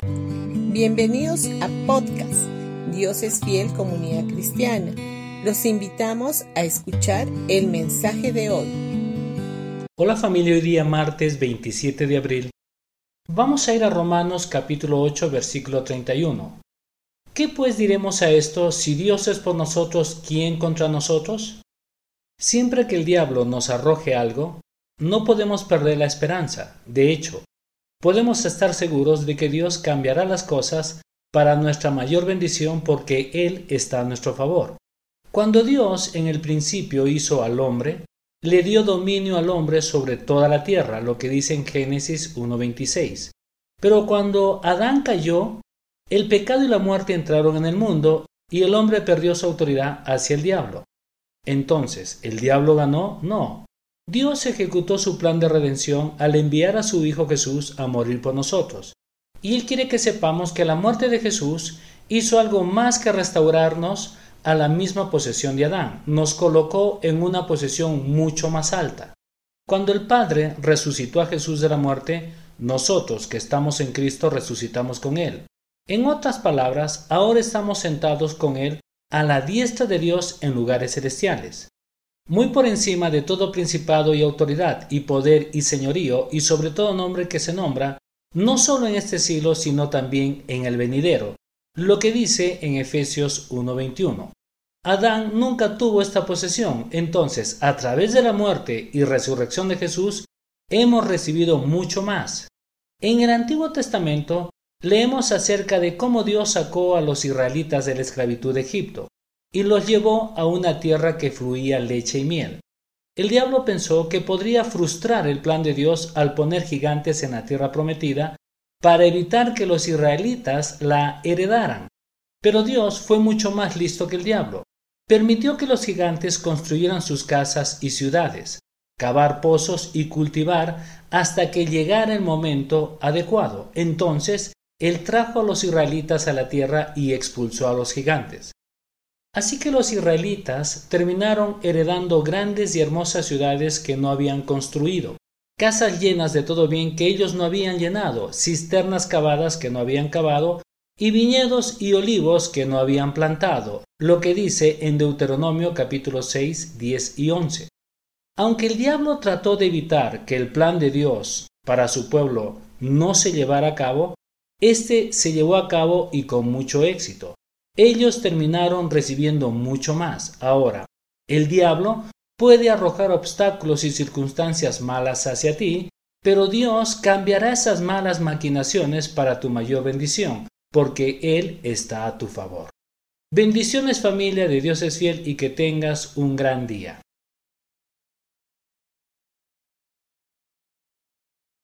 Bienvenidos a podcast Dios es fiel comunidad cristiana. Los invitamos a escuchar el mensaje de hoy. Hola familia, hoy día martes 27 de abril. Vamos a ir a Romanos capítulo 8 versículo 31. ¿Qué pues diremos a esto si Dios es por nosotros, ¿quién contra nosotros? Siempre que el diablo nos arroje algo, no podemos perder la esperanza. De hecho, podemos estar seguros de que Dios cambiará las cosas para nuestra mayor bendición porque Él está a nuestro favor. Cuando Dios en el principio hizo al hombre, le dio dominio al hombre sobre toda la tierra, lo que dice en Génesis 1.26. Pero cuando Adán cayó, el pecado y la muerte entraron en el mundo y el hombre perdió su autoridad hacia el diablo. Entonces, ¿el diablo ganó? No. Dios ejecutó su plan de redención al enviar a su Hijo Jesús a morir por nosotros. Y Él quiere que sepamos que la muerte de Jesús hizo algo más que restaurarnos a la misma posesión de Adán, nos colocó en una posesión mucho más alta. Cuando el Padre resucitó a Jesús de la muerte, nosotros que estamos en Cristo resucitamos con Él. En otras palabras, ahora estamos sentados con Él a la diestra de Dios en lugares celestiales, muy por encima de todo principado y autoridad y poder y señorío y sobre todo nombre que se nombra, no solo en este siglo, sino también en el venidero, lo que dice en Efesios 1.21. Adán nunca tuvo esta posesión, entonces a través de la muerte y resurrección de Jesús hemos recibido mucho más. En el Antiguo Testamento leemos acerca de cómo Dios sacó a los israelitas de la esclavitud de Egipto y los llevó a una tierra que fluía leche y miel. El diablo pensó que podría frustrar el plan de Dios al poner gigantes en la tierra prometida para evitar que los israelitas la heredaran. Pero Dios fue mucho más listo que el diablo. Permitió que los gigantes construyeran sus casas y ciudades, cavar pozos y cultivar hasta que llegara el momento adecuado. Entonces, Él trajo a los israelitas a la tierra y expulsó a los gigantes. Así que los israelitas terminaron heredando grandes y hermosas ciudades que no habían construido, casas llenas de todo bien que ellos no habían llenado, cisternas cavadas que no habían cavado, y viñedos y olivos que no habían plantado, lo que dice en Deuteronomio capítulo 6, 10 y 11. Aunque el diablo trató de evitar que el plan de Dios para su pueblo no se llevara a cabo, éste se llevó a cabo y con mucho éxito ellos terminaron recibiendo mucho más. Ahora, el diablo puede arrojar obstáculos y circunstancias malas hacia ti, pero Dios cambiará esas malas maquinaciones para tu mayor bendición, porque Él está a tu favor. Bendiciones familia de Dios es fiel y que tengas un gran día.